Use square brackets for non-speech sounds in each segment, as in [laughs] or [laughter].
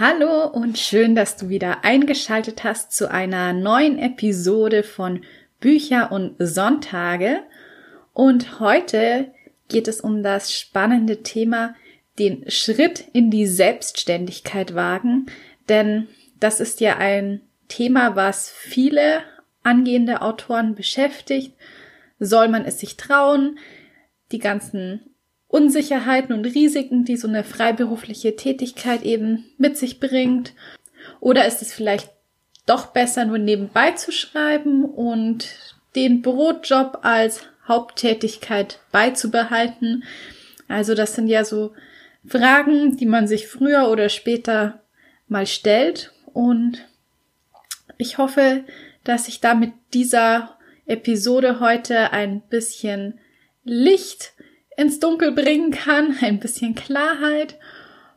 Hallo und schön, dass du wieder eingeschaltet hast zu einer neuen Episode von Bücher und Sonntage. Und heute geht es um das spannende Thema, den Schritt in die Selbstständigkeit wagen. Denn das ist ja ein Thema, was viele angehende Autoren beschäftigt. Soll man es sich trauen? Die ganzen Unsicherheiten und Risiken, die so eine freiberufliche Tätigkeit eben mit sich bringt? Oder ist es vielleicht doch besser, nur nebenbei zu schreiben und den Brotjob als Haupttätigkeit beizubehalten? Also das sind ja so Fragen, die man sich früher oder später mal stellt und ich hoffe, dass ich da mit dieser Episode heute ein bisschen Licht ins Dunkel bringen kann, ein bisschen Klarheit.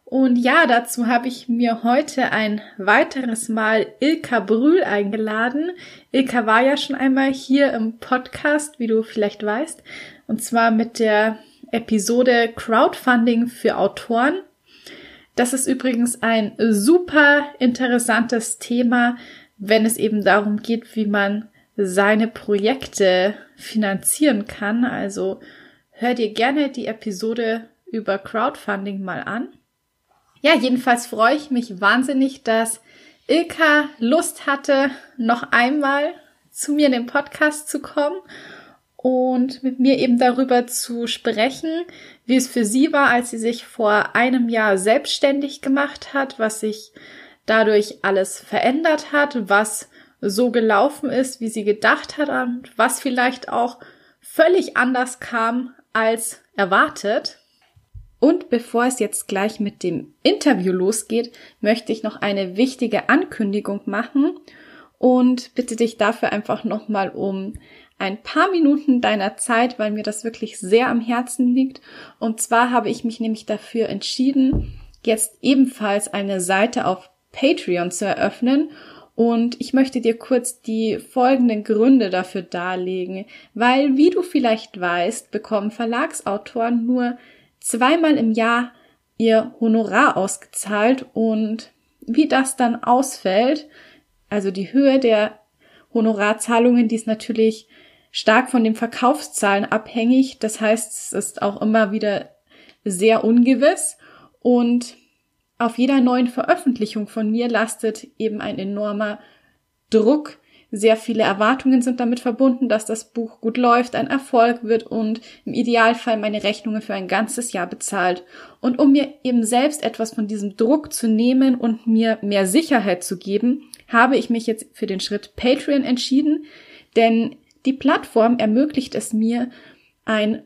Und ja, dazu habe ich mir heute ein weiteres Mal Ilka Brühl eingeladen. Ilka war ja schon einmal hier im Podcast, wie du vielleicht weißt, und zwar mit der Episode Crowdfunding für Autoren. Das ist übrigens ein super interessantes Thema, wenn es eben darum geht, wie man seine Projekte finanzieren kann. Also hör dir gerne die Episode über Crowdfunding mal an. Ja, jedenfalls freue ich mich wahnsinnig, dass Ilka Lust hatte, noch einmal zu mir in den Podcast zu kommen und mit mir eben darüber zu sprechen, wie es für sie war, als sie sich vor einem Jahr selbstständig gemacht hat, was sich dadurch alles verändert hat, was so gelaufen ist, wie sie gedacht hat und was vielleicht auch völlig anders kam, als erwartet. Und bevor es jetzt gleich mit dem Interview losgeht, möchte ich noch eine wichtige Ankündigung machen und bitte dich dafür einfach nochmal um ein paar Minuten deiner Zeit, weil mir das wirklich sehr am Herzen liegt. Und zwar habe ich mich nämlich dafür entschieden, jetzt ebenfalls eine Seite auf Patreon zu eröffnen und ich möchte dir kurz die folgenden Gründe dafür darlegen, weil, wie du vielleicht weißt, bekommen Verlagsautoren nur zweimal im Jahr ihr Honorar ausgezahlt und wie das dann ausfällt, also die Höhe der Honorarzahlungen, die ist natürlich stark von den Verkaufszahlen abhängig. Das heißt, es ist auch immer wieder sehr ungewiss und auf jeder neuen Veröffentlichung von mir lastet eben ein enormer Druck. Sehr viele Erwartungen sind damit verbunden, dass das Buch gut läuft, ein Erfolg wird und im Idealfall meine Rechnungen für ein ganzes Jahr bezahlt. Und um mir eben selbst etwas von diesem Druck zu nehmen und mir mehr Sicherheit zu geben, habe ich mich jetzt für den Schritt Patreon entschieden, denn die Plattform ermöglicht es mir, ein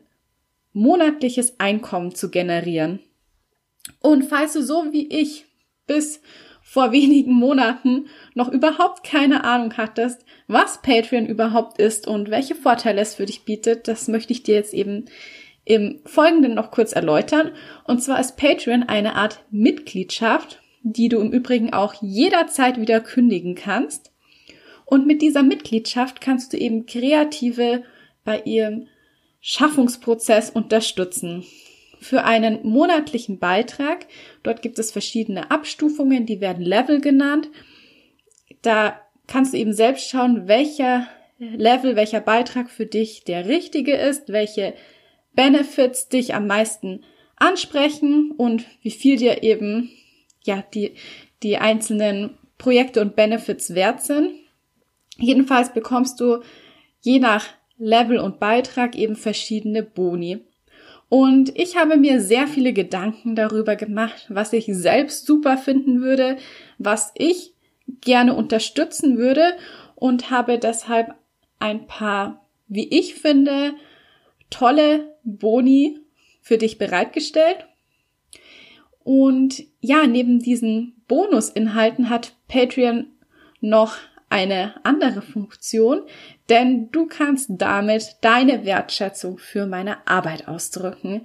monatliches Einkommen zu generieren. Und falls du so wie ich bis vor wenigen Monaten noch überhaupt keine Ahnung hattest, was Patreon überhaupt ist und welche Vorteile es für dich bietet, das möchte ich dir jetzt eben im Folgenden noch kurz erläutern. Und zwar ist Patreon eine Art Mitgliedschaft, die du im Übrigen auch jederzeit wieder kündigen kannst. Und mit dieser Mitgliedschaft kannst du eben Kreative bei ihrem Schaffungsprozess unterstützen für einen monatlichen Beitrag. Dort gibt es verschiedene Abstufungen, die werden Level genannt. Da kannst du eben selbst schauen, welcher Level, welcher Beitrag für dich der richtige ist, welche Benefits dich am meisten ansprechen und wie viel dir eben ja die die einzelnen Projekte und Benefits wert sind. Jedenfalls bekommst du je nach Level und Beitrag eben verschiedene Boni. Und ich habe mir sehr viele Gedanken darüber gemacht, was ich selbst super finden würde, was ich gerne unterstützen würde und habe deshalb ein paar, wie ich finde, tolle Boni für dich bereitgestellt. Und ja, neben diesen Bonusinhalten hat Patreon noch eine andere Funktion, denn du kannst damit deine Wertschätzung für meine Arbeit ausdrücken.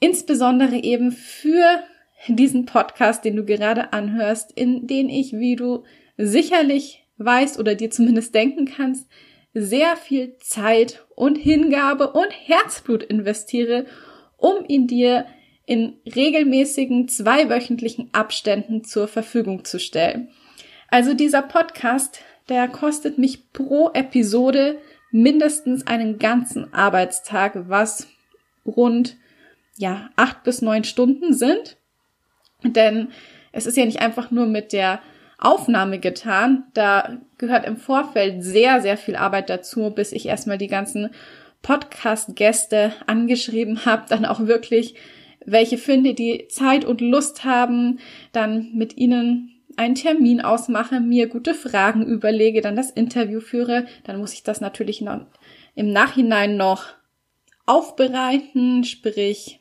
Insbesondere eben für diesen Podcast, den du gerade anhörst, in den ich, wie du sicherlich weißt oder dir zumindest denken kannst, sehr viel Zeit und Hingabe und Herzblut investiere, um ihn dir in regelmäßigen zweiwöchentlichen Abständen zur Verfügung zu stellen. Also dieser Podcast, der kostet mich pro Episode mindestens einen ganzen Arbeitstag, was rund ja acht bis neun Stunden sind. Denn es ist ja nicht einfach nur mit der Aufnahme getan. Da gehört im Vorfeld sehr, sehr viel Arbeit dazu, bis ich erstmal die ganzen Podcast-Gäste angeschrieben habe, dann auch wirklich welche finde, die Zeit und Lust haben, dann mit ihnen einen Termin ausmache, mir gute Fragen überlege, dann das Interview führe, dann muss ich das natürlich noch im Nachhinein noch aufbereiten, sprich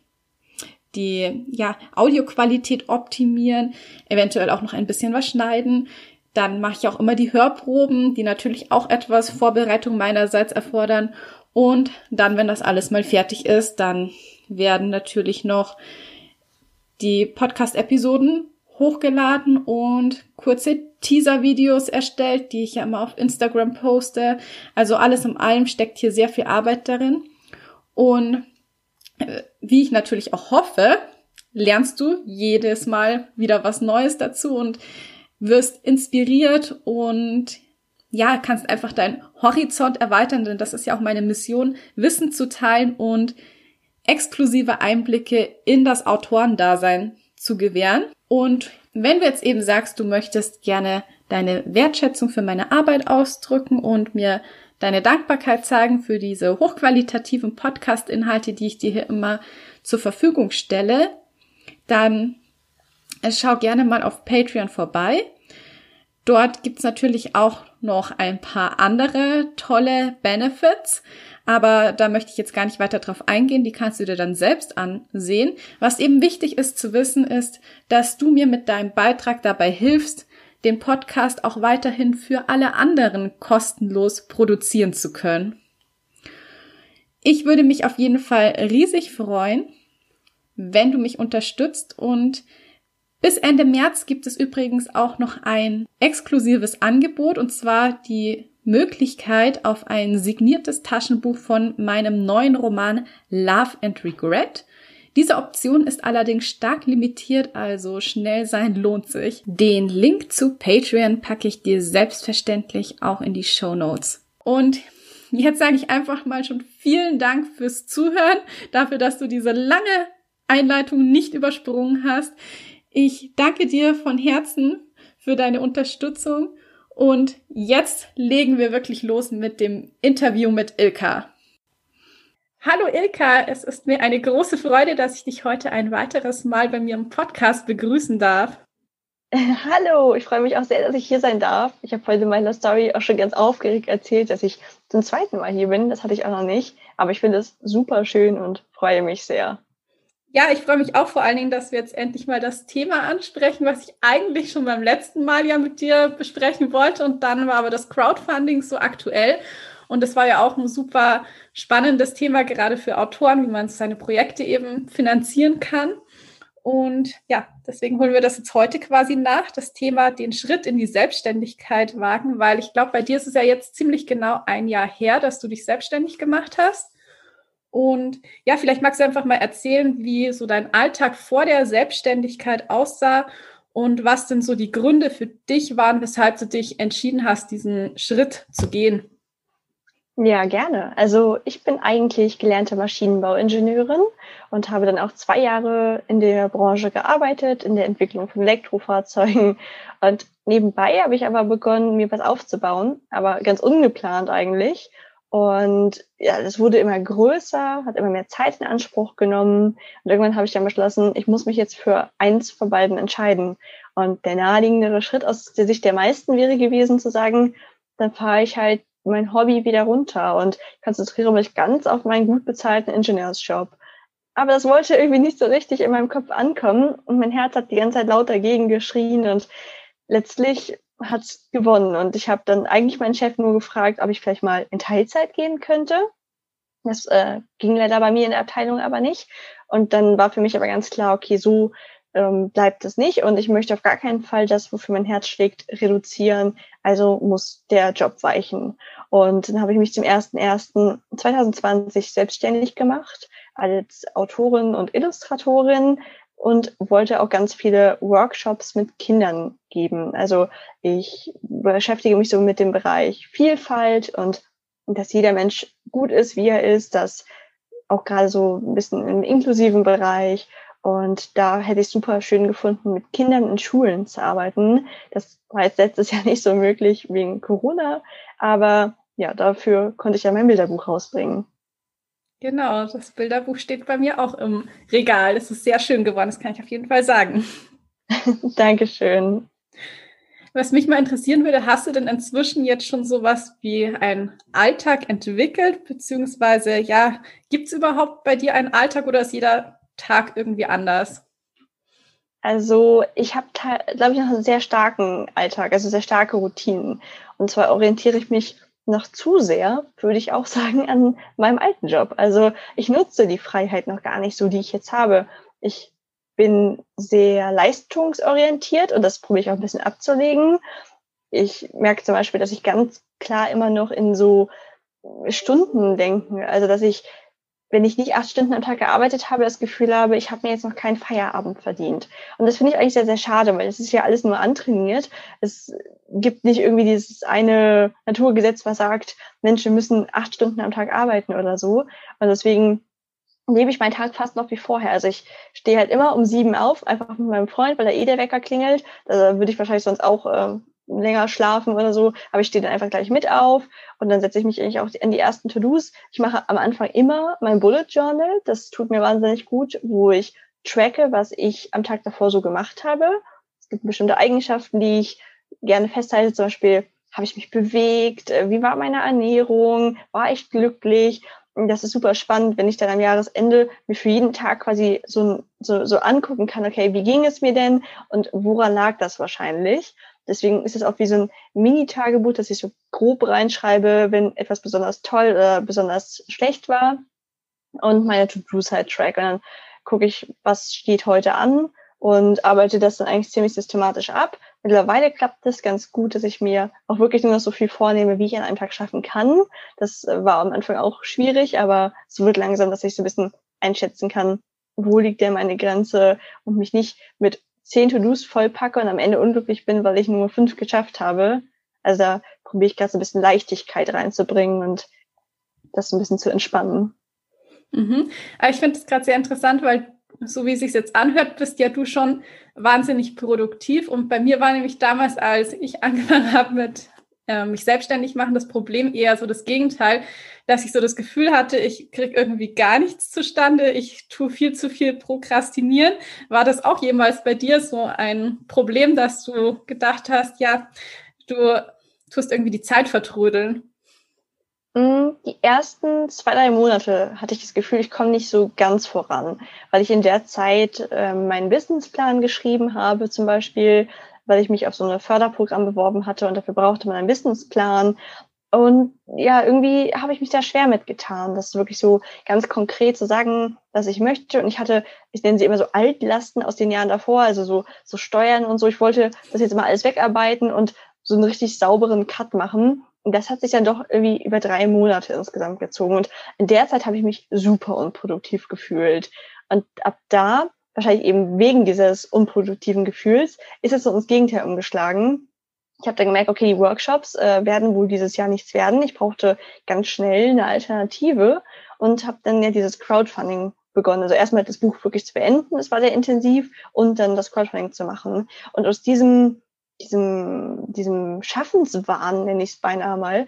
die ja, Audioqualität optimieren, eventuell auch noch ein bisschen was schneiden. Dann mache ich auch immer die Hörproben, die natürlich auch etwas Vorbereitung meinerseits erfordern. Und dann, wenn das alles mal fertig ist, dann werden natürlich noch die Podcast-Episoden hochgeladen und kurze Teaser-Videos erstellt, die ich ja immer auf Instagram poste. Also alles in allem steckt hier sehr viel Arbeit darin. Und wie ich natürlich auch hoffe, lernst du jedes Mal wieder was Neues dazu und wirst inspiriert und ja, kannst einfach deinen Horizont erweitern, denn das ist ja auch meine Mission, Wissen zu teilen und exklusive Einblicke in das Autorendasein zu gewähren. Und wenn du jetzt eben sagst, du möchtest gerne deine Wertschätzung für meine Arbeit ausdrücken und mir deine Dankbarkeit zeigen für diese hochqualitativen Podcast-Inhalte, die ich dir hier immer zur Verfügung stelle, dann äh, schau gerne mal auf Patreon vorbei. Dort gibt's natürlich auch noch ein paar andere tolle Benefits, aber da möchte ich jetzt gar nicht weiter drauf eingehen, die kannst du dir dann selbst ansehen. Was eben wichtig ist zu wissen, ist, dass du mir mit deinem Beitrag dabei hilfst, den Podcast auch weiterhin für alle anderen kostenlos produzieren zu können. Ich würde mich auf jeden Fall riesig freuen, wenn du mich unterstützt und bis Ende März gibt es übrigens auch noch ein exklusives Angebot und zwar die Möglichkeit auf ein signiertes Taschenbuch von meinem neuen Roman Love and Regret. Diese Option ist allerdings stark limitiert, also schnell sein lohnt sich. Den Link zu Patreon packe ich dir selbstverständlich auch in die Show Notes. Und jetzt sage ich einfach mal schon vielen Dank fürs Zuhören, dafür, dass du diese lange Einleitung nicht übersprungen hast. Ich danke dir von Herzen für deine Unterstützung und jetzt legen wir wirklich los mit dem Interview mit Ilka. Hallo Ilka, es ist mir eine große Freude, dass ich dich heute ein weiteres Mal bei mir im Podcast begrüßen darf. Hallo, ich freue mich auch sehr, dass ich hier sein darf. Ich habe heute meiner Story auch schon ganz aufgeregt erzählt, dass ich zum zweiten Mal hier bin. Das hatte ich auch noch nicht. Aber ich finde es super schön und freue mich sehr. Ja, ich freue mich auch vor allen Dingen, dass wir jetzt endlich mal das Thema ansprechen, was ich eigentlich schon beim letzten Mal ja mit dir besprechen wollte. Und dann war aber das Crowdfunding so aktuell. Und es war ja auch ein super spannendes Thema, gerade für Autoren, wie man seine Projekte eben finanzieren kann. Und ja, deswegen holen wir das jetzt heute quasi nach, das Thema den Schritt in die Selbstständigkeit wagen, weil ich glaube, bei dir ist es ja jetzt ziemlich genau ein Jahr her, dass du dich selbstständig gemacht hast. Und ja, vielleicht magst du einfach mal erzählen, wie so dein Alltag vor der Selbstständigkeit aussah und was denn so die Gründe für dich waren, weshalb du dich entschieden hast, diesen Schritt zu gehen. Ja, gerne. Also ich bin eigentlich gelernte Maschinenbauingenieurin und habe dann auch zwei Jahre in der Branche gearbeitet, in der Entwicklung von Elektrofahrzeugen. Und nebenbei habe ich aber begonnen, mir was aufzubauen, aber ganz ungeplant eigentlich. Und ja, das wurde immer größer, hat immer mehr Zeit in Anspruch genommen. Und irgendwann habe ich dann beschlossen, ich muss mich jetzt für eins von beiden entscheiden. Und der naheliegendere Schritt aus der Sicht der meisten wäre gewesen zu sagen, dann fahre ich halt mein Hobby wieder runter und konzentriere mich ganz auf meinen gut bezahlten Ingenieursjob. aber das wollte irgendwie nicht so richtig in meinem Kopf ankommen und mein Herz hat die ganze Zeit laut dagegen geschrien und letztlich hat es gewonnen und ich habe dann eigentlich meinen Chef nur gefragt, ob ich vielleicht mal in Teilzeit gehen könnte. Das äh, ging leider bei mir in der Abteilung aber nicht und dann war für mich aber ganz klar, okay, so ähm, bleibt es nicht und ich möchte auf gar keinen Fall das, wofür mein Herz schlägt, reduzieren. Also muss der Job weichen. Und dann habe ich mich zum 01.01.2020 selbstständig gemacht als Autorin und Illustratorin und wollte auch ganz viele Workshops mit Kindern geben. Also ich beschäftige mich so mit dem Bereich Vielfalt und dass jeder Mensch gut ist, wie er ist, dass auch gerade so ein bisschen im inklusiven Bereich. Und da hätte ich super schön gefunden, mit Kindern in Schulen zu arbeiten. Das war jetzt letztes [laughs] Jahr nicht so möglich wegen Corona, aber ja, dafür konnte ich ja mein Bilderbuch rausbringen. Genau, das Bilderbuch steht bei mir auch im Regal. Es ist sehr schön geworden, das kann ich auf jeden Fall sagen. [laughs] Dankeschön. Was mich mal interessieren würde, hast du denn inzwischen jetzt schon sowas wie einen Alltag entwickelt? Beziehungsweise, ja, gibt es überhaupt bei dir einen Alltag oder ist jeder Tag irgendwie anders? Also ich habe, glaube ich, noch einen sehr starken Alltag, also sehr starke Routinen. Und zwar orientiere ich mich noch zu sehr, würde ich auch [laughs] sagen, an meinem alten Job. Also ich nutze die Freiheit noch gar nicht so, die ich jetzt habe. Ich bin sehr leistungsorientiert und das probiere ich auch ein bisschen abzulegen. Ich merke zum Beispiel, dass ich ganz klar immer noch in so Stunden denke. Also dass ich wenn ich nicht acht Stunden am Tag gearbeitet habe, das Gefühl habe, ich habe mir jetzt noch keinen Feierabend verdient. Und das finde ich eigentlich sehr, sehr schade, weil es ist ja alles nur antrainiert. Es gibt nicht irgendwie dieses eine Naturgesetz, was sagt, Menschen müssen acht Stunden am Tag arbeiten oder so. Und deswegen lebe ich meinen Tag fast noch wie vorher. Also ich stehe halt immer um sieben auf, einfach mit meinem Freund, weil da eh der Wecker klingelt. Da würde ich wahrscheinlich sonst auch äh, länger schlafen oder so, aber ich stehe dann einfach gleich mit auf und dann setze ich mich eigentlich auch an die ersten To-Dos. Ich mache am Anfang immer mein Bullet Journal, das tut mir wahnsinnig gut, wo ich tracke, was ich am Tag davor so gemacht habe. Es gibt bestimmte Eigenschaften, die ich gerne festhalte, zum Beispiel habe ich mich bewegt, wie war meine Ernährung, war ich glücklich. Das ist super spannend, wenn ich dann am Jahresende mir für jeden Tag quasi so, so, so angucken kann, okay, wie ging es mir denn und woran lag das wahrscheinlich? Deswegen ist es auch wie so ein Mini-Tagebuch, dass ich so grob reinschreibe, wenn etwas besonders toll oder besonders schlecht war. Und meine To-Dos halt track. Und dann gucke ich, was steht heute an und arbeite das dann eigentlich ziemlich systematisch ab. Mittlerweile klappt das ganz gut, dass ich mir auch wirklich nur noch so viel vornehme, wie ich an einem Tag schaffen kann. Das war am Anfang auch schwierig, aber es wird langsam, dass ich so ein bisschen einschätzen kann, wo liegt denn meine Grenze und mich nicht mit zehn To-Dos vollpacke und am Ende unglücklich bin, weil ich nur fünf geschafft habe. Also da probiere ich gerade so ein bisschen Leichtigkeit reinzubringen und das ein bisschen zu entspannen. Mhm. Aber ich finde es gerade sehr interessant, weil so wie es sich jetzt anhört, bist ja du schon wahnsinnig produktiv. Und bei mir war nämlich damals, als ich [laughs] angefangen habe mit äh, mich selbstständig machen, das Problem eher so das Gegenteil, dass ich so das Gefühl hatte, ich kriege irgendwie gar nichts zustande, ich tue viel zu viel prokrastinieren. War das auch jemals bei dir so ein Problem, dass du gedacht hast, ja, du tust irgendwie die Zeit vertrödeln? Mm, die ersten zwei, drei Monate hatte ich das Gefühl, ich komme nicht so ganz voran, weil ich in der Zeit äh, meinen Businessplan geschrieben habe, zum Beispiel, weil ich mich auf so ein Förderprogramm beworben hatte und dafür brauchte man einen Businessplan. Und ja, irgendwie habe ich mich da schwer mitgetan, das wirklich so ganz konkret zu sagen, was ich möchte. Und ich hatte, ich nenne sie immer so Altlasten aus den Jahren davor, also so, so Steuern und so. Ich wollte das jetzt mal alles wegarbeiten und so einen richtig sauberen Cut machen. Und das hat sich dann doch irgendwie über drei Monate insgesamt gezogen. Und in der Zeit habe ich mich super unproduktiv gefühlt. Und ab da wahrscheinlich eben wegen dieses unproduktiven Gefühls, ist es so ins Gegenteil umgeschlagen. Ich habe dann gemerkt, okay, die Workshops äh, werden wohl dieses Jahr nichts werden. Ich brauchte ganz schnell eine Alternative und habe dann ja dieses Crowdfunding begonnen. Also erstmal das Buch wirklich zu beenden, das war sehr intensiv, und dann das Crowdfunding zu machen. Und aus diesem, diesem, diesem Schaffenswahn, nenne ich es beinahe mal,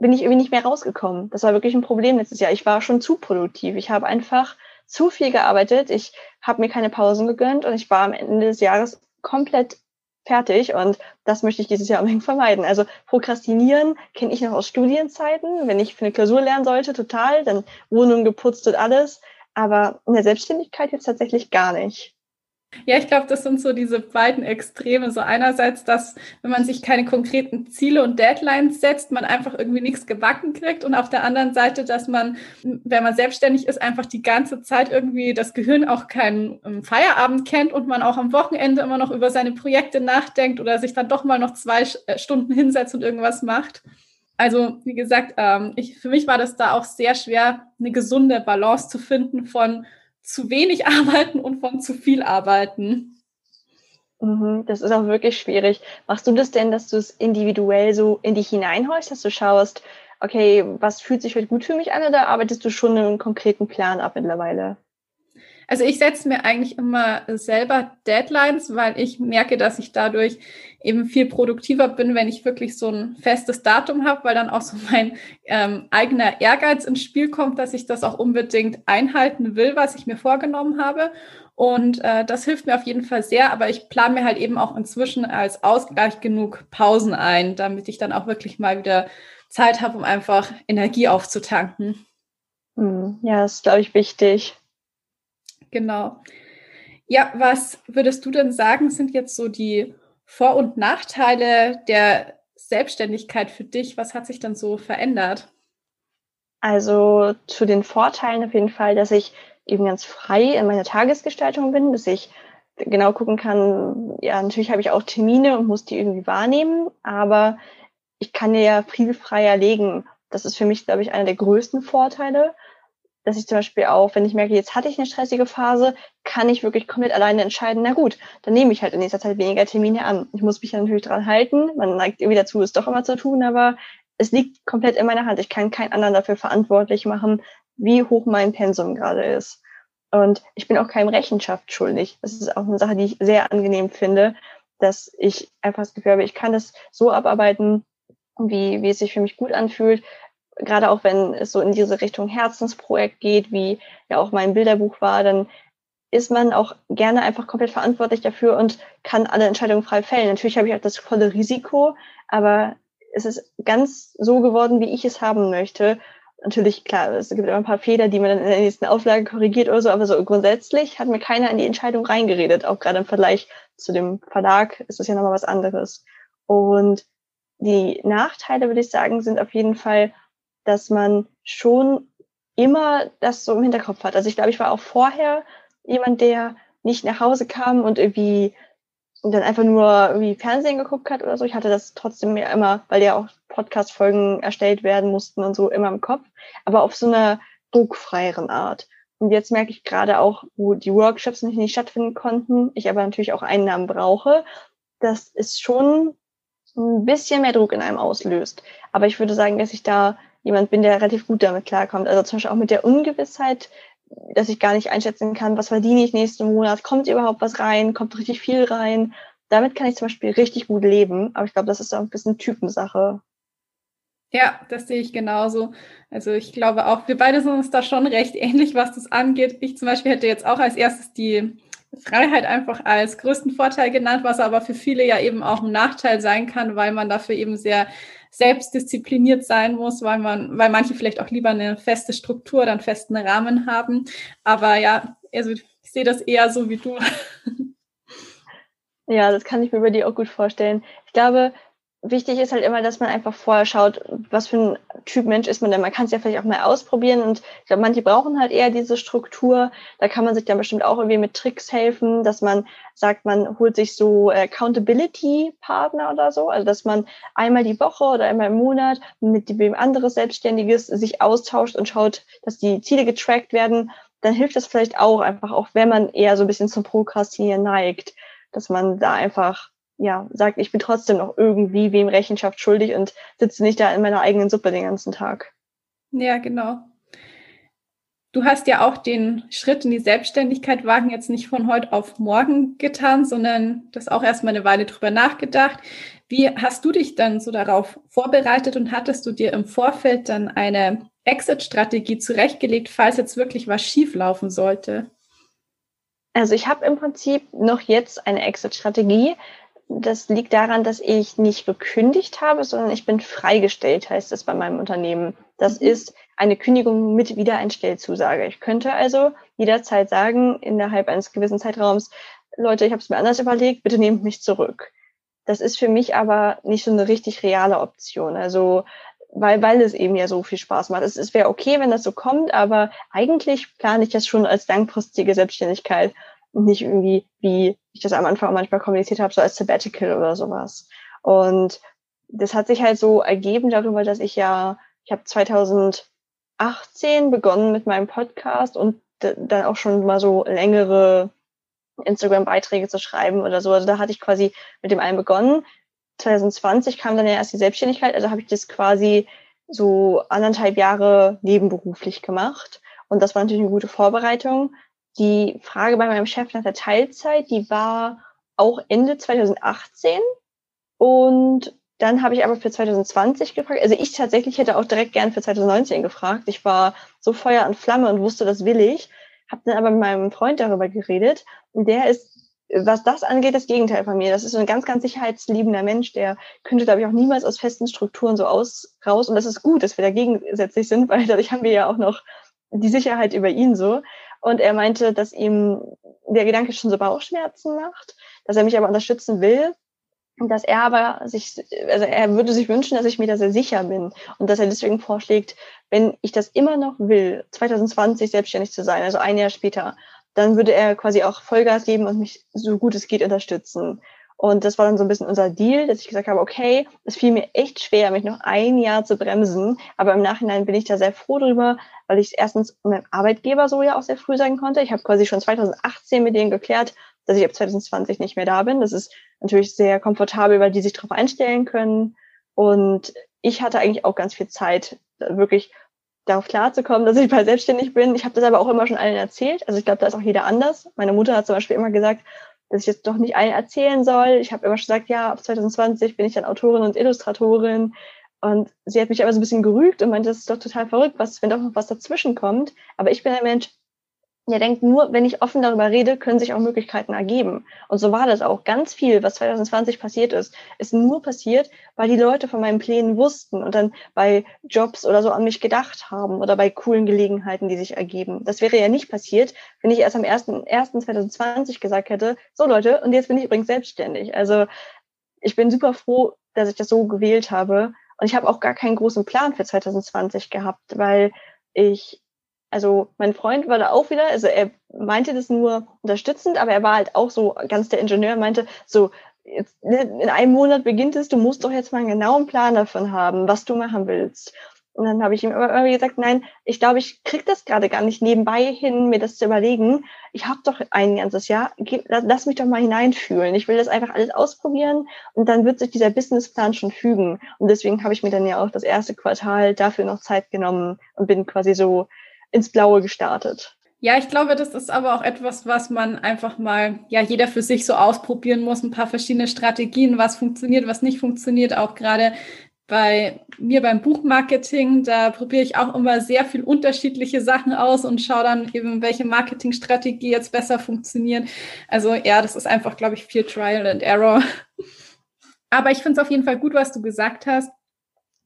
bin ich irgendwie nicht mehr rausgekommen. Das war wirklich ein Problem letztes Jahr. Ich war schon zu produktiv. Ich habe einfach zu viel gearbeitet. Ich habe mir keine Pausen gegönnt und ich war am Ende des Jahres komplett fertig und das möchte ich dieses Jahr [laughs] unbedingt vermeiden. Also Prokrastinieren kenne ich noch aus Studienzeiten, wenn ich für eine Klausur lernen sollte, total, dann Wohnung geputzt und alles. aber in der Selbstständigkeit jetzt tatsächlich gar nicht. Ja, ich glaube, das sind so diese beiden Extreme. So einerseits, dass wenn man sich keine konkreten Ziele und Deadlines setzt, man einfach irgendwie nichts gebacken kriegt. Und auf der anderen Seite, dass man, wenn man selbstständig ist, einfach die ganze Zeit irgendwie das Gehirn auch keinen ähm, Feierabend kennt und man auch am Wochenende immer noch über seine Projekte nachdenkt oder sich dann doch mal noch zwei äh, Stunden hinsetzt und irgendwas macht. Also, wie gesagt, ähm, ich, für mich war das da auch sehr schwer, eine gesunde Balance zu finden von zu wenig [laughs] arbeiten und von zu viel arbeiten. Mhm, das ist auch wirklich schwierig. Machst du das denn, dass du es individuell so in dich hineinhäust, dass du schaust, okay, was fühlt sich heute gut für mich an oder arbeitest du schon einen konkreten Plan ab mittlerweile? Also ich setze mir eigentlich immer selber Deadlines, weil ich merke, dass ich dadurch eben viel produktiver bin, wenn ich wirklich so ein festes Datum habe, weil dann auch so mein ähm, eigener Ehrgeiz ins Spiel kommt, dass ich das auch unbedingt einhalten will, was ich mir vorgenommen habe. Und äh, das hilft mir auf jeden Fall sehr, aber ich plane mir halt eben auch inzwischen als Ausgleich genug Pausen ein, damit ich dann auch wirklich mal wieder Zeit habe, um einfach Energie aufzutanken. Hm, ja, ist, glaube ich, wichtig. Genau. Ja, was würdest du denn sagen, sind jetzt so die Vor- und Nachteile der Selbstständigkeit für dich? Was hat sich dann so verändert? Also zu den Vorteilen auf jeden Fall, dass ich eben ganz frei in meiner Tagesgestaltung bin, dass ich genau gucken kann, ja, natürlich habe ich auch Termine und muss die irgendwie wahrnehmen, aber ich kann ja viel freier legen. Das ist für mich, glaube ich, einer der größten Vorteile dass ich zum Beispiel auch, wenn ich merke, jetzt hatte ich eine stressige Phase, kann ich wirklich komplett alleine entscheiden, na gut, dann nehme ich halt in nächster Zeit weniger Termine an. Ich muss mich natürlich dran halten. Man neigt irgendwie dazu, es doch immer zu tun, aber es liegt komplett in meiner Hand. Ich kann keinen anderen dafür verantwortlich machen, wie hoch mein Pensum gerade ist. Und ich bin auch keinem Rechenschaft schuldig. Das ist auch eine Sache, die ich sehr angenehm finde, dass ich einfach das Gefühl habe, ich kann das so abarbeiten, wie, wie es sich für mich gut anfühlt gerade auch wenn es so in diese Richtung Herzensprojekt geht, wie ja auch mein Bilderbuch war, dann ist man auch gerne einfach komplett verantwortlich dafür und kann alle Entscheidungen frei fällen. Natürlich habe ich auch das volle Risiko, aber es ist ganz so geworden, wie ich es haben möchte. Natürlich, klar, es gibt immer ein paar Fehler, die man dann in der nächsten Auflage korrigiert oder so, aber so grundsätzlich hat mir keiner in die Entscheidung reingeredet. Auch gerade im Vergleich zu dem Verlag ist das ja nochmal was anderes. Und die Nachteile, würde ich sagen, sind auf jeden Fall, dass man schon immer das so im Hinterkopf hat. Also ich glaube, ich war auch vorher jemand, der nicht nach Hause kam und irgendwie und dann einfach nur irgendwie Fernsehen geguckt hat oder so. Ich hatte das trotzdem ja immer, weil ja auch Podcast-Folgen erstellt werden mussten und so immer im Kopf, aber auf so einer druckfreieren Art. Und jetzt merke ich gerade auch, wo die Workshops nicht, nicht stattfinden konnten, ich aber natürlich auch Einnahmen brauche, dass es schon ein bisschen mehr Druck in einem auslöst. Aber ich würde sagen, dass ich da jemand bin, der relativ gut damit klarkommt. Also zum Beispiel auch mit der Ungewissheit, dass ich gar nicht einschätzen kann, was verdiene ich nächsten Monat, kommt überhaupt was rein, kommt richtig viel rein. Damit kann ich zum Beispiel richtig gut leben, aber ich glaube, das ist auch ein bisschen Typensache. Ja, das sehe ich genauso. Also ich glaube auch, wir beide sind uns da schon recht ähnlich, was das angeht. Ich zum Beispiel hätte jetzt auch als erstes die Freiheit einfach als größten Vorteil genannt, was aber für viele ja eben auch ein Nachteil sein kann, weil man dafür eben sehr selbstdiszipliniert sein muss, weil man, weil manche vielleicht auch lieber eine feste Struktur, dann festen Rahmen haben. Aber ja, also ich sehe das eher so wie du. Ja, das kann ich mir bei dir auch gut vorstellen. Ich glaube, wichtig ist halt immer, dass man einfach vorher schaut, was für ein Typ Mensch ist man denn. Man kann es ja vielleicht auch mal ausprobieren und ich glaube, manche brauchen halt eher diese Struktur. Da kann man sich dann bestimmt auch irgendwie mit Tricks helfen, dass man sagt, man holt sich so Accountability-Partner oder so, also dass man einmal die Woche oder einmal im Monat mit dem anderes Selbstständiges sich austauscht und schaut, dass die Ziele getrackt werden. Dann hilft das vielleicht auch einfach, auch wenn man eher so ein bisschen zum Prokrastinieren neigt, dass man da einfach ja, sagt, ich bin trotzdem noch irgendwie wem Rechenschaft schuldig und sitze nicht da in meiner eigenen Suppe den ganzen Tag. Ja, genau. Du hast ja auch den Schritt in die Selbstständigkeit wagen jetzt nicht von heute auf morgen getan, sondern das auch erstmal eine Weile drüber nachgedacht. Wie hast du dich dann so darauf vorbereitet und hattest du dir im Vorfeld dann eine Exit-Strategie zurechtgelegt, falls jetzt wirklich was schieflaufen sollte? Also ich habe im Prinzip noch jetzt eine Exit-Strategie, das liegt daran, dass ich nicht gekündigt habe, sondern ich bin freigestellt, heißt es bei meinem Unternehmen. Das mhm. ist eine Kündigung mit Wiedereinstellzusage. Ich könnte also jederzeit sagen, innerhalb eines gewissen Zeitraums, Leute, ich habe es mir anders überlegt, bitte nehmt mich zurück. Das ist für mich aber nicht so eine richtig reale Option. Also weil, weil es eben ja so viel Spaß macht. Es, es wäre okay, wenn das so kommt, aber eigentlich plane ich das schon als langfristige Selbstständigkeit nicht irgendwie, wie ich das am Anfang manchmal kommuniziert habe, so als Sabbatical oder sowas. Und das hat sich halt so ergeben darüber, dass ich ja, ich habe 2018 begonnen mit meinem Podcast und dann auch schon mal so längere Instagram-Beiträge zu schreiben oder so. Also da hatte ich quasi mit dem einen begonnen. 2020 kam dann ja erst die Selbstständigkeit, also habe ich das quasi so anderthalb Jahre nebenberuflich gemacht. Und das war natürlich eine gute Vorbereitung. Die Frage bei meinem Chef nach der Teilzeit, die war auch Ende 2018. Und dann habe ich aber für 2020 gefragt. Also ich tatsächlich hätte auch direkt gern für 2019 gefragt. Ich war so Feuer und Flamme und wusste, das will ich. Habe dann aber mit meinem Freund darüber geredet. Und der ist was das angeht, das Gegenteil von mir. Das ist so ein ganz, ganz sicherheitsliebender Mensch, der könnte, glaube ich, auch niemals aus festen Strukturen so aus, raus. Und das ist gut, dass wir da gegensätzlich sind, weil dadurch haben wir ja auch noch die Sicherheit über ihn so. Und er meinte, dass ihm der Gedanke schon so Bauchschmerzen macht, dass er mich aber unterstützen will, dass er aber sich, also er würde sich wünschen, dass ich mir da sehr sicher bin und dass er deswegen vorschlägt, wenn ich das immer noch will, 2020 selbstständig zu sein, also ein Jahr später, dann würde er quasi auch Vollgas geben und mich so gut es geht unterstützen. Und das war dann so ein bisschen unser Deal, dass ich gesagt habe, okay, es fiel mir echt schwer, mich noch ein Jahr zu bremsen. Aber im Nachhinein bin ich da sehr froh drüber, weil ich erstens meinem Arbeitgeber so ja auch sehr früh sagen konnte. Ich habe quasi schon 2018 mit denen geklärt, dass ich ab 2020 nicht mehr da bin. Das ist natürlich sehr komfortabel, weil die sich darauf einstellen können. Und ich hatte eigentlich auch ganz viel Zeit, wirklich darauf klarzukommen, dass ich bald selbstständig bin. Ich habe das aber auch immer schon allen erzählt. Also ich glaube, da ist auch jeder anders. Meine Mutter hat zum Beispiel immer gesagt, dass ich jetzt doch nicht allen erzählen soll. Ich habe immer schon gesagt, ja, ab 2020 bin ich dann Autorin und Illustratorin. Und sie hat mich aber so ein bisschen gerügt und meinte, das ist doch total verrückt, was, wenn doch noch was dazwischen kommt. Aber ich bin ein Mensch, der denkt, nur wenn ich offen darüber rede, können sich auch Möglichkeiten ergeben. Und so war das auch. Ganz viel, was 2020 passiert ist, ist nur passiert, weil die Leute von meinen Plänen wussten und dann bei Jobs oder so an mich gedacht haben oder bei coolen Gelegenheiten, die sich ergeben. Das wäre ja nicht passiert, wenn ich erst am 1.1.2020 gesagt hätte, so Leute, und jetzt bin ich übrigens selbstständig. Also ich bin super froh, dass ich das so gewählt habe. Und ich habe auch gar keinen großen Plan für 2020 gehabt, weil ich also mein Freund war da auch wieder, also er meinte das nur unterstützend, aber er war halt auch so ganz der Ingenieur, meinte so, jetzt, ne, in einem Monat beginnt es, du musst doch jetzt mal einen genauen Plan davon haben, was du machen willst. Und dann habe ich ihm immer gesagt, nein, ich glaube, ich krieg das gerade gar nicht nebenbei hin, mir das zu überlegen. Ich habe doch ein ganzes Jahr, lass mich doch mal hineinfühlen. Ich will das einfach alles ausprobieren und dann wird sich dieser Businessplan schon fügen. Und deswegen habe ich mir dann ja auch das erste Quartal dafür noch Zeit genommen und bin quasi so ins Blaue gestartet. Ja, ich glaube, das ist aber auch etwas, was man einfach mal, ja, jeder für sich so ausprobieren muss. Ein paar verschiedene Strategien, was funktioniert, was nicht funktioniert. Auch gerade bei mir beim Buchmarketing, da probiere ich auch immer sehr viel unterschiedliche Sachen aus und schaue dann eben, welche Marketingstrategie jetzt besser funktioniert. Also ja, das ist einfach, glaube ich, viel Trial and Error. Aber ich finde es auf jeden Fall gut, was du gesagt hast,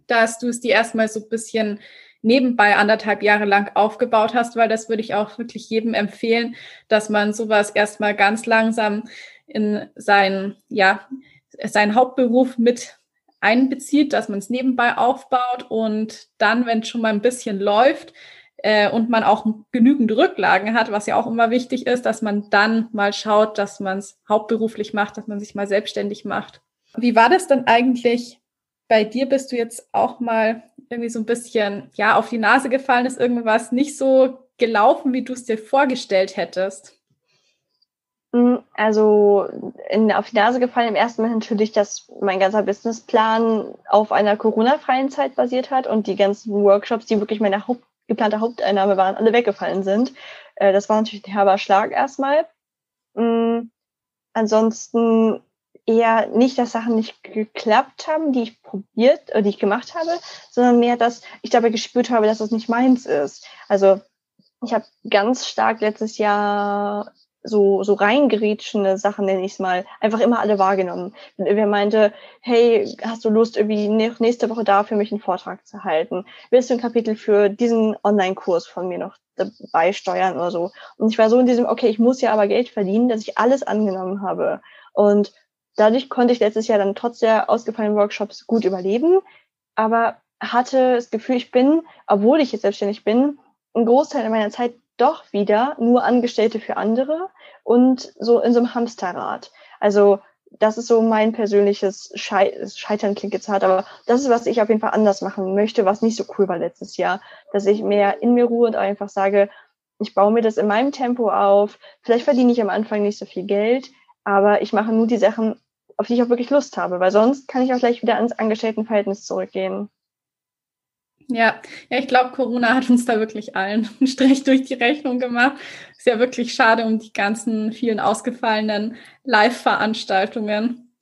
dass du es dir erstmal so ein bisschen nebenbei anderthalb Jahre lang aufgebaut hast, weil das würde ich auch wirklich jedem empfehlen, dass man sowas erstmal ganz langsam in seinen, ja, seinen Hauptberuf mit einbezieht, dass man es nebenbei aufbaut und dann, wenn es schon mal ein bisschen läuft, äh, und man auch genügend Rücklagen hat, was ja auch immer wichtig ist, dass man dann mal schaut, dass man es hauptberuflich macht, dass man sich mal selbstständig macht. Wie war das denn eigentlich bei dir? Bist du jetzt auch mal irgendwie so ein bisschen, ja, auf die Nase gefallen ist, irgendwas nicht so gelaufen, wie du es dir vorgestellt hättest? Hm, also in, auf die Nase gefallen im ersten Mal natürlich, dass mein ganzer Businessplan auf einer Corona-freien Zeit basiert hat und die ganzen Workshops, die wirklich meine Haupt, geplante Haupteinnahme waren, alle weggefallen sind. Äh, das war natürlich ein herber Schlag erstmal. Hm, ansonsten eher nicht, dass Sachen nicht geklappt haben, die ich probiert oder die ich gemacht habe, sondern mehr, dass ich dabei gespürt habe, dass das nicht meins ist. Also ich habe ganz stark letztes Jahr so, so reingerätschende Sachen, nenne ich es mal, einfach immer alle wahrgenommen. Wenn irgendwer meinte, hey, hast du Lust, irgendwie nächste Woche da für mich einen Vortrag zu halten? Willst du ein Kapitel für diesen Online-Kurs von mir noch beisteuern oder so? Und ich war so in diesem, okay, ich muss ja aber Geld verdienen, dass ich alles angenommen habe. Und dadurch konnte ich letztes Jahr dann trotz der ausgefallenen Workshops gut überleben, aber hatte das Gefühl, ich bin, obwohl ich jetzt selbstständig bin, einen Großteil meiner Zeit doch wieder nur Angestellte für andere und so in so einem Hamsterrad. Also das ist so mein persönliches Schei Scheitern klingt jetzt hart, aber das ist, was ich auf jeden Fall anders machen möchte, was nicht so cool war letztes Jahr, dass ich mehr in mir ruhe und einfach sage, ich baue mir das in meinem Tempo auf. Vielleicht verdiene ich am Anfang nicht so viel Geld, aber ich mache nur die Sachen, auf die ich auch wirklich Lust habe, weil sonst kann ich auch gleich wieder ans Angestelltenverhältnis zurückgehen. Ja, ja, ich glaube, Corona hat uns da wirklich allen [laughs] einen Strich durch die Rechnung gemacht. Ist ja wirklich schade um die ganzen vielen ausgefallenen Live-Veranstaltungen.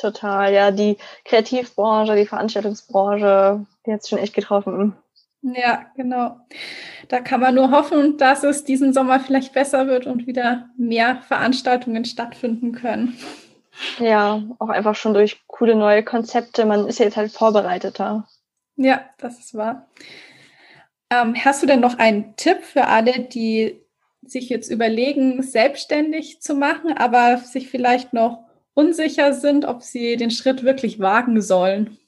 Total, ja, die Kreativbranche, die Veranstaltungsbranche, die hat es schon echt getroffen. Ja, genau. Da kann man nur hoffen, dass es diesen Sommer vielleicht besser wird und wieder mehr Veranstaltungen stattfinden können. Ja, auch einfach schon durch coole neue Konzepte. Man ist jetzt halt vorbereiteter. Ja, das ist wahr. Ähm, hast du denn noch einen Tipp für alle, die sich jetzt überlegen, selbstständig zu machen, aber sich vielleicht noch unsicher sind, ob sie den Schritt wirklich wagen sollen?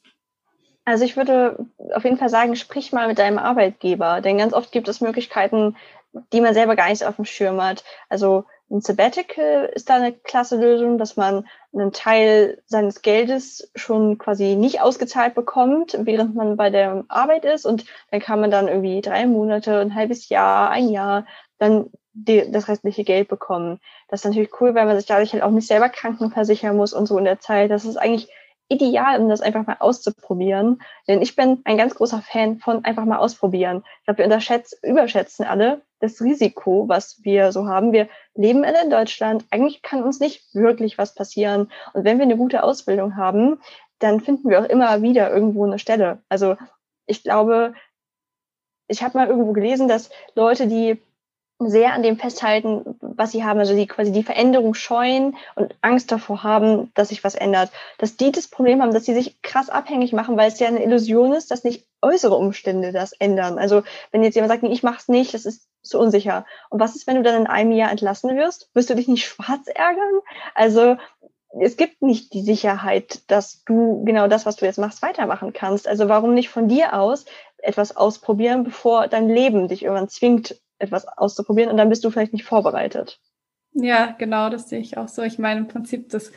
Also ich würde auf jeden Fall sagen, sprich mal mit deinem Arbeitgeber, denn ganz oft gibt es Möglichkeiten, die man selber gar nicht auf dem Schirm hat. Also ein Sabbatical ist da eine klasse Lösung, dass man einen Teil seines Geldes schon quasi nicht ausgezahlt bekommt, während man bei der Arbeit ist. Und dann kann man dann irgendwie drei Monate, ein halbes Jahr, ein Jahr dann die, das restliche Geld bekommen. Das ist natürlich cool, weil man sich dadurch halt auch nicht selber krankenversichern muss und so in der Zeit. Das ist eigentlich ideal, um das einfach mal auszuprobieren. Denn ich bin ein ganz großer Fan von einfach mal ausprobieren. Ich glaube, wir überschätzen alle das Risiko, was wir so haben. Wir leben in Deutschland. Eigentlich kann uns nicht wirklich was passieren. Und wenn wir eine gute Ausbildung haben, dann finden wir auch immer wieder irgendwo eine Stelle. Also ich glaube, ich habe mal irgendwo gelesen, dass Leute, die sehr an dem festhalten, was sie haben, also die quasi die Veränderung scheuen und Angst davor haben, dass sich was ändert. Dass die das Problem haben, dass sie sich krass abhängig machen, weil es ja eine Illusion ist, dass nicht äußere Umstände das ändern. Also wenn jetzt jemand sagt, nee, ich mach's nicht, das ist zu unsicher. Und was ist, wenn du dann in einem Jahr entlassen wirst? Wirst du dich nicht [laughs] schwarz ärgern? Also es gibt nicht die Sicherheit, dass du genau das, was du jetzt machst, weitermachen kannst. Also warum nicht von dir aus etwas ausprobieren, bevor dein Leben dich irgendwann zwingt, etwas auszuprobieren und dann bist du vielleicht nicht vorbereitet. Ja, genau, das sehe ich auch so. Ich meine, im Prinzip, das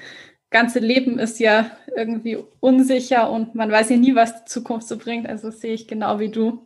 ganze Leben ist ja irgendwie unsicher und man weiß ja nie, was die Zukunft so bringt. Also das sehe ich genau wie du.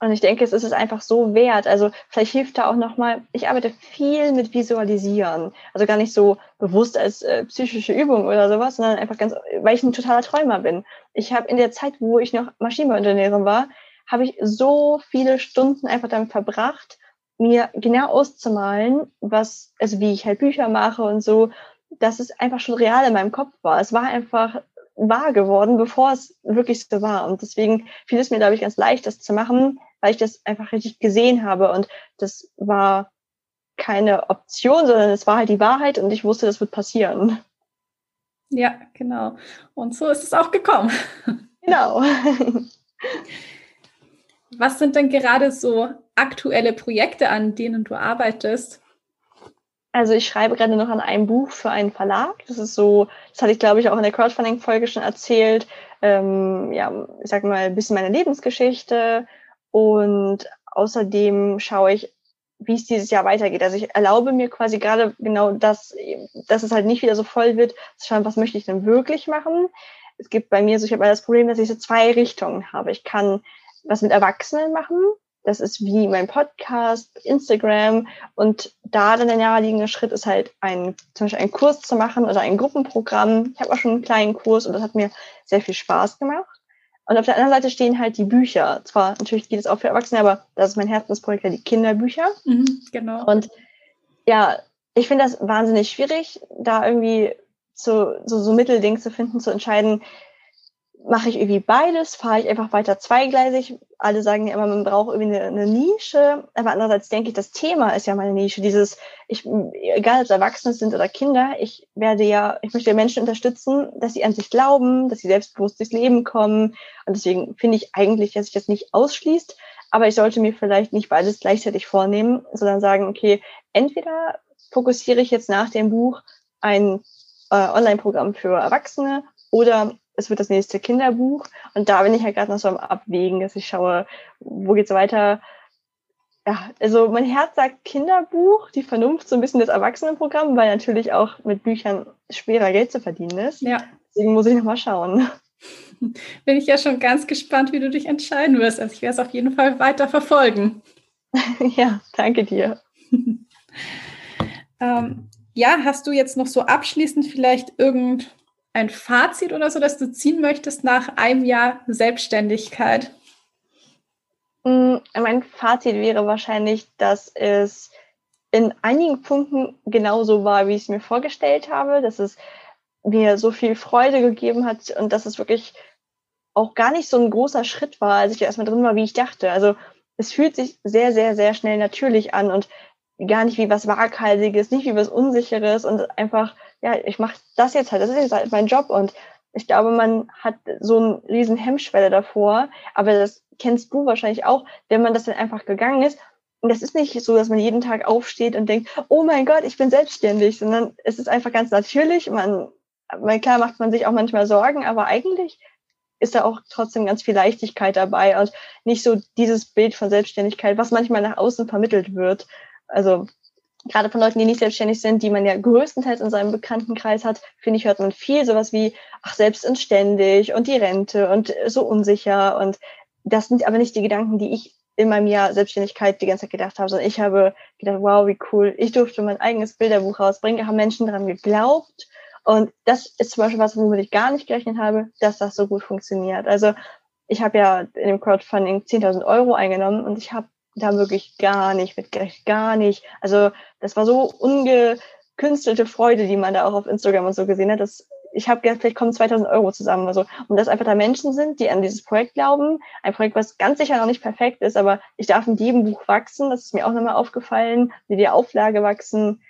Und ich denke, es ist es einfach so wert. Also vielleicht hilft da auch nochmal, ich arbeite viel mit Visualisieren. Also gar nicht so bewusst als äh, psychische Übung oder sowas, sondern einfach ganz, weil ich ein totaler Träumer bin. Ich habe in der Zeit, wo ich noch Maschinenbauingenieurin war, habe ich so viele Stunden einfach damit verbracht, mir genau auszumalen, was, also wie ich halt Bücher mache und so, dass es einfach schon real in meinem Kopf war. Es war einfach wahr geworden, bevor es wirklich so war. Und deswegen fiel es mir, glaube ich, ganz leicht, das zu machen, weil ich das einfach richtig gesehen habe. Und das war keine Option, sondern es war halt die Wahrheit und ich wusste, das wird passieren. Ja, genau. Und so ist es auch gekommen. Genau. [laughs] Was sind denn gerade so aktuelle Projekte, an denen du arbeitest? Also ich schreibe gerade noch an einem Buch für einen Verlag. Das ist so, das hatte ich glaube ich auch in der Crowdfunding-Folge schon erzählt. Ähm, ja, ich sag mal ein bisschen meine Lebensgeschichte und außerdem schaue ich, wie es dieses Jahr weitergeht. Also ich erlaube mir quasi gerade genau das, dass es halt nicht wieder so voll wird, zu schauen, was möchte ich denn wirklich machen. Es gibt bei mir so, ich habe das Problem, dass ich so zwei Richtungen habe. Ich kann was mit Erwachsenen machen. Das ist wie mein Podcast, Instagram und da dann der naheliegende Schritt ist halt ein, zum Beispiel einen Kurs zu machen oder ein Gruppenprogramm. Ich habe auch schon einen kleinen Kurs und das hat mir sehr viel Spaß gemacht. Und auf der anderen Seite stehen halt die Bücher. Zwar natürlich geht es auch für Erwachsene, aber das ist mein Herzensprojekt, ja die Kinderbücher. Mhm, genau. Und ja, ich finde das wahnsinnig schwierig, da irgendwie zu, so, so Mittelding zu finden, zu entscheiden, mache ich irgendwie beides, fahre ich einfach weiter zweigleisig. Alle sagen ja immer, man braucht irgendwie eine, eine, Nische, aber andererseits denke ich, das Thema ist ja meine Nische. Dieses, ich, egal ob es Erwachsene sind oder Kinder, ich werde ja, ich möchte Menschen unterstützen, dass sie an sich glauben, dass sie selbstbewusst durchs Leben kommen. Und deswegen finde ich eigentlich, dass sich das nicht ausschließt, aber ich sollte mir vielleicht nicht beides gleichzeitig vornehmen, sondern sagen, okay, entweder fokussiere ich jetzt nach dem Buch ein äh, Online-Programm für Erwachsene oder es wird das nächste Kinderbuch. Und da bin ich halt gerade noch so am Abwägen, dass ich schaue, wo geht's weiter. Ja, also mein Herz sagt Kinderbuch, die Vernunft so ein bisschen das Erwachsenenprogramm, weil natürlich auch mit Büchern schwerer Geld zu verdienen ist. Ja. Deswegen muss ich nochmal schauen. [laughs] Bin ich ja schon ganz gespannt, wie du dich entscheiden wirst. Also ich werde es auf jeden Fall weiter verfolgen. [laughs] ja, danke dir. [laughs] ähm, ja, hast du jetzt noch so abschließend vielleicht irgend ein Fazit oder so, das du ziehen möchtest nach einem Jahr Selbstständigkeit? Mm, mein Fazit wäre wahrscheinlich, dass es in einigen Punkten genauso war, wie ich es mir vorgestellt habe, dass es mir so viel Freude gegeben hat und dass es wirklich auch gar nicht so ein großer Schritt war, als ich erstmal drin war, wie ich dachte. Also es fühlt sich sehr, sehr, sehr schnell natürlich an und gar nicht wie was Waghalsiges, nicht wie was Unsicheres und einfach ja, ich mache das jetzt halt, das ist jetzt halt mein Job und ich glaube, man hat so einen riesen Hemmschwelle davor, aber das kennst du wahrscheinlich auch, wenn man das dann einfach gegangen ist. Und das ist nicht so, dass man jeden Tag aufsteht und denkt, oh mein Gott, ich bin selbstständig, sondern es ist einfach ganz natürlich. Man, man klar macht man sich auch manchmal Sorgen, aber eigentlich ist da auch trotzdem ganz viel Leichtigkeit dabei und nicht so dieses Bild von Selbstständigkeit, was manchmal nach außen vermittelt wird. Also gerade von Leuten, die nicht selbstständig sind, die man ja größtenteils in seinem Bekanntenkreis hat, finde ich, hört man viel sowas wie, ach, selbst und die Rente und so unsicher. Und das sind aber nicht die Gedanken, die ich in meinem Jahr Selbstständigkeit die ganze Zeit gedacht habe, sondern ich habe gedacht, wow, wie cool, ich durfte mein eigenes Bilderbuch rausbringen, haben Menschen daran geglaubt. Und das ist zum Beispiel was, womit ich gar nicht gerechnet habe, dass das so gut funktioniert. Also ich habe ja in dem Crowdfunding 10.000 Euro eingenommen und ich habe da wirklich gar nicht mitgerechnet, gar nicht. Also das war so ungekünstelte Freude, die man da auch auf Instagram und so gesehen hat. dass ich habe gedacht, vielleicht kommen 2000 Euro zusammen. Also, und dass einfach da Menschen sind, die an dieses Projekt glauben. Ein Projekt, was ganz sicher noch nicht perfekt ist, aber ich darf in jedem Buch wachsen. Das ist mir auch nochmal aufgefallen, wie die Auflage wachsen.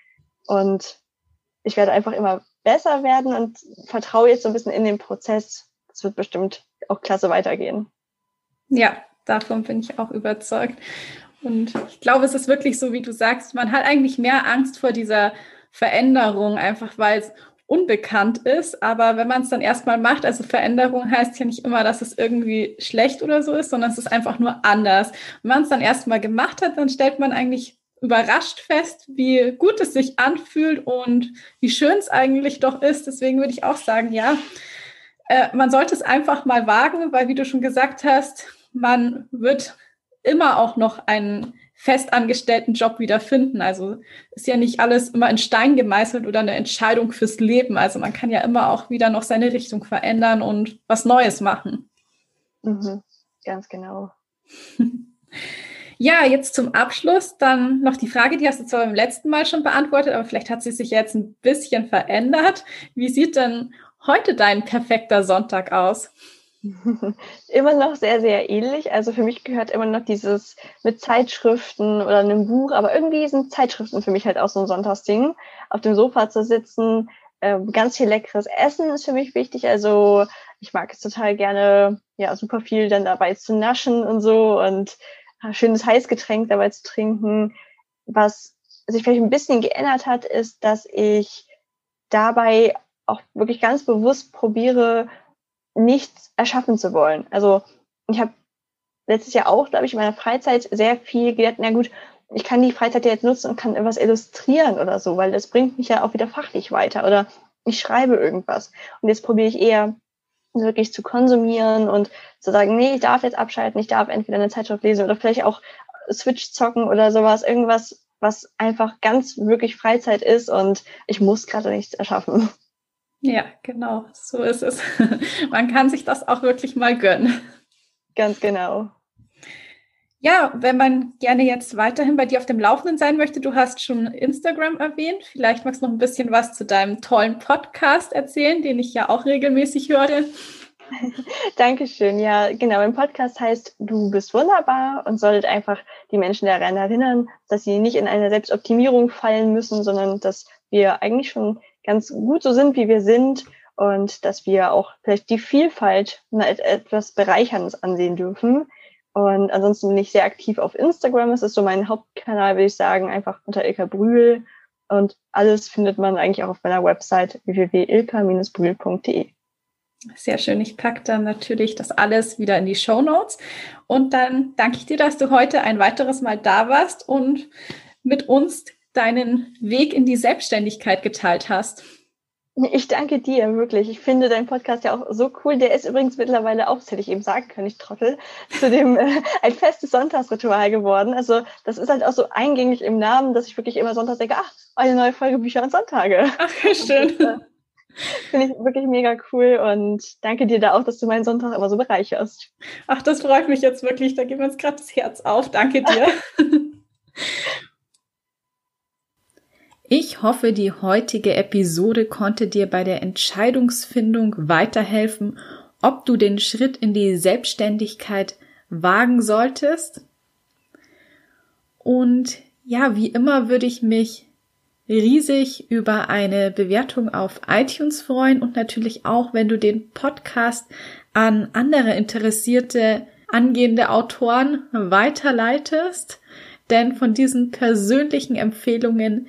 Und ich werde einfach immer besser werden und vertraue jetzt so ein bisschen in den Prozess. Das wird bestimmt auch klasse weitergehen. Ja, Davon bin ich auch überzeugt. Und ich glaube, es ist wirklich so, wie du sagst, man hat eigentlich mehr Angst vor dieser Veränderung, einfach weil es unbekannt ist. Aber wenn man es dann erstmal macht, also Veränderung heißt ja nicht immer, dass es irgendwie schlecht oder so ist, sondern es ist einfach nur anders. Wenn man es dann erstmal gemacht hat, dann stellt man eigentlich überrascht fest, wie gut es sich anfühlt und wie schön es eigentlich doch ist. Deswegen würde ich auch sagen, ja, äh, man sollte es einfach mal wagen, weil wie du schon gesagt hast, man wird immer auch noch einen festangestellten Job wieder finden. Also ist ja nicht alles immer in Stein gemeißelt oder eine Entscheidung fürs Leben. Also man kann ja immer auch wieder noch seine Richtung verändern und was Neues machen. Mhm, ganz genau. [laughs] Ja, jetzt zum Abschluss dann noch die Frage, die hast du zwar beim letzten Mal schon beantwortet, aber vielleicht hat sie sich jetzt ein bisschen verändert. Wie sieht denn heute dein perfekter Sonntag aus? [laughs] immer noch sehr, sehr ähnlich. Also für mich gehört immer noch dieses mit Zeitschriften oder einem Buch, aber irgendwie sind Zeitschriften für mich halt auch so ein Sonntagsding. Auf dem Sofa zu sitzen, äh, ganz viel leckeres Essen ist für mich wichtig. Also ich mag es total gerne, ja, super viel dann dabei zu naschen und so und äh, schönes Heißgetränk dabei zu trinken. Was sich vielleicht ein bisschen geändert hat, ist, dass ich dabei auch wirklich ganz bewusst probiere, nichts erschaffen zu wollen. Also ich habe letztes Jahr auch, glaube ich, in meiner Freizeit sehr viel gedacht, na gut, ich kann die Freizeit ja jetzt nutzen und kann etwas illustrieren oder so, weil das bringt mich ja auch wieder fachlich weiter oder ich schreibe irgendwas. Und jetzt probiere ich eher wirklich zu konsumieren und zu sagen, nee, ich darf jetzt abschalten, ich darf entweder eine Zeitschrift lesen oder vielleicht auch Switch zocken oder sowas, irgendwas, was einfach ganz wirklich Freizeit ist und ich muss gerade nichts erschaffen. Ja, genau, so ist es. [laughs] Man kann sich das auch wirklich mal gönnen. Ganz genau. Ja, wenn man gerne jetzt weiterhin bei dir auf dem Laufenden sein möchte, du hast schon Instagram erwähnt. Vielleicht magst du noch ein bisschen was zu deinem tollen Podcast erzählen, den ich ja auch regelmäßig höre. [laughs] Dankeschön. Ja, genau. Mein Podcast heißt Du bist wunderbar und sollte einfach die Menschen daran erinnern, dass sie nicht in eine Selbstoptimierung fallen müssen, sondern dass wir eigentlich schon ganz gut so sind, wie wir sind und dass wir auch vielleicht die Vielfalt etwas Bereicherndes ansehen dürfen. Und ansonsten bin ich sehr aktiv auf Instagram. Es ist so mein Hauptkanal, würde ich sagen, einfach unter Ilka Brühl. Und alles findet man eigentlich auch auf meiner Website www.ilka-brühl.de. Sehr schön. Ich packe dann natürlich das alles wieder in die Show Notes. Und dann danke ich dir, dass du heute ein weiteres Mal da warst und mit uns deinen Weg in die Selbstständigkeit geteilt hast. Ich danke dir, wirklich. Ich finde deinen Podcast ja auch so cool. Der ist übrigens mittlerweile auch, das hätte ich eben sagen können, ich trottel, zu dem äh, ein festes Sonntagsritual geworden. Also das ist halt auch so eingängig im Namen, dass ich wirklich immer sonntags denke, ach, eine neue Folge Bücher und Sonntage. Ach, schön. Äh, finde ich wirklich mega cool und danke dir da auch, dass du meinen Sonntag immer so bereicherst. Ach, das freut mich jetzt wirklich. Da geht mir jetzt gerade das Herz auf. Danke dir. [laughs] Ich hoffe, die heutige Episode konnte dir bei der Entscheidungsfindung weiterhelfen, ob du den Schritt in die Selbstständigkeit wagen solltest. Und ja, wie immer würde ich mich riesig über eine Bewertung auf iTunes freuen und natürlich auch, wenn du den Podcast an andere interessierte angehende Autoren weiterleitest. Denn von diesen persönlichen Empfehlungen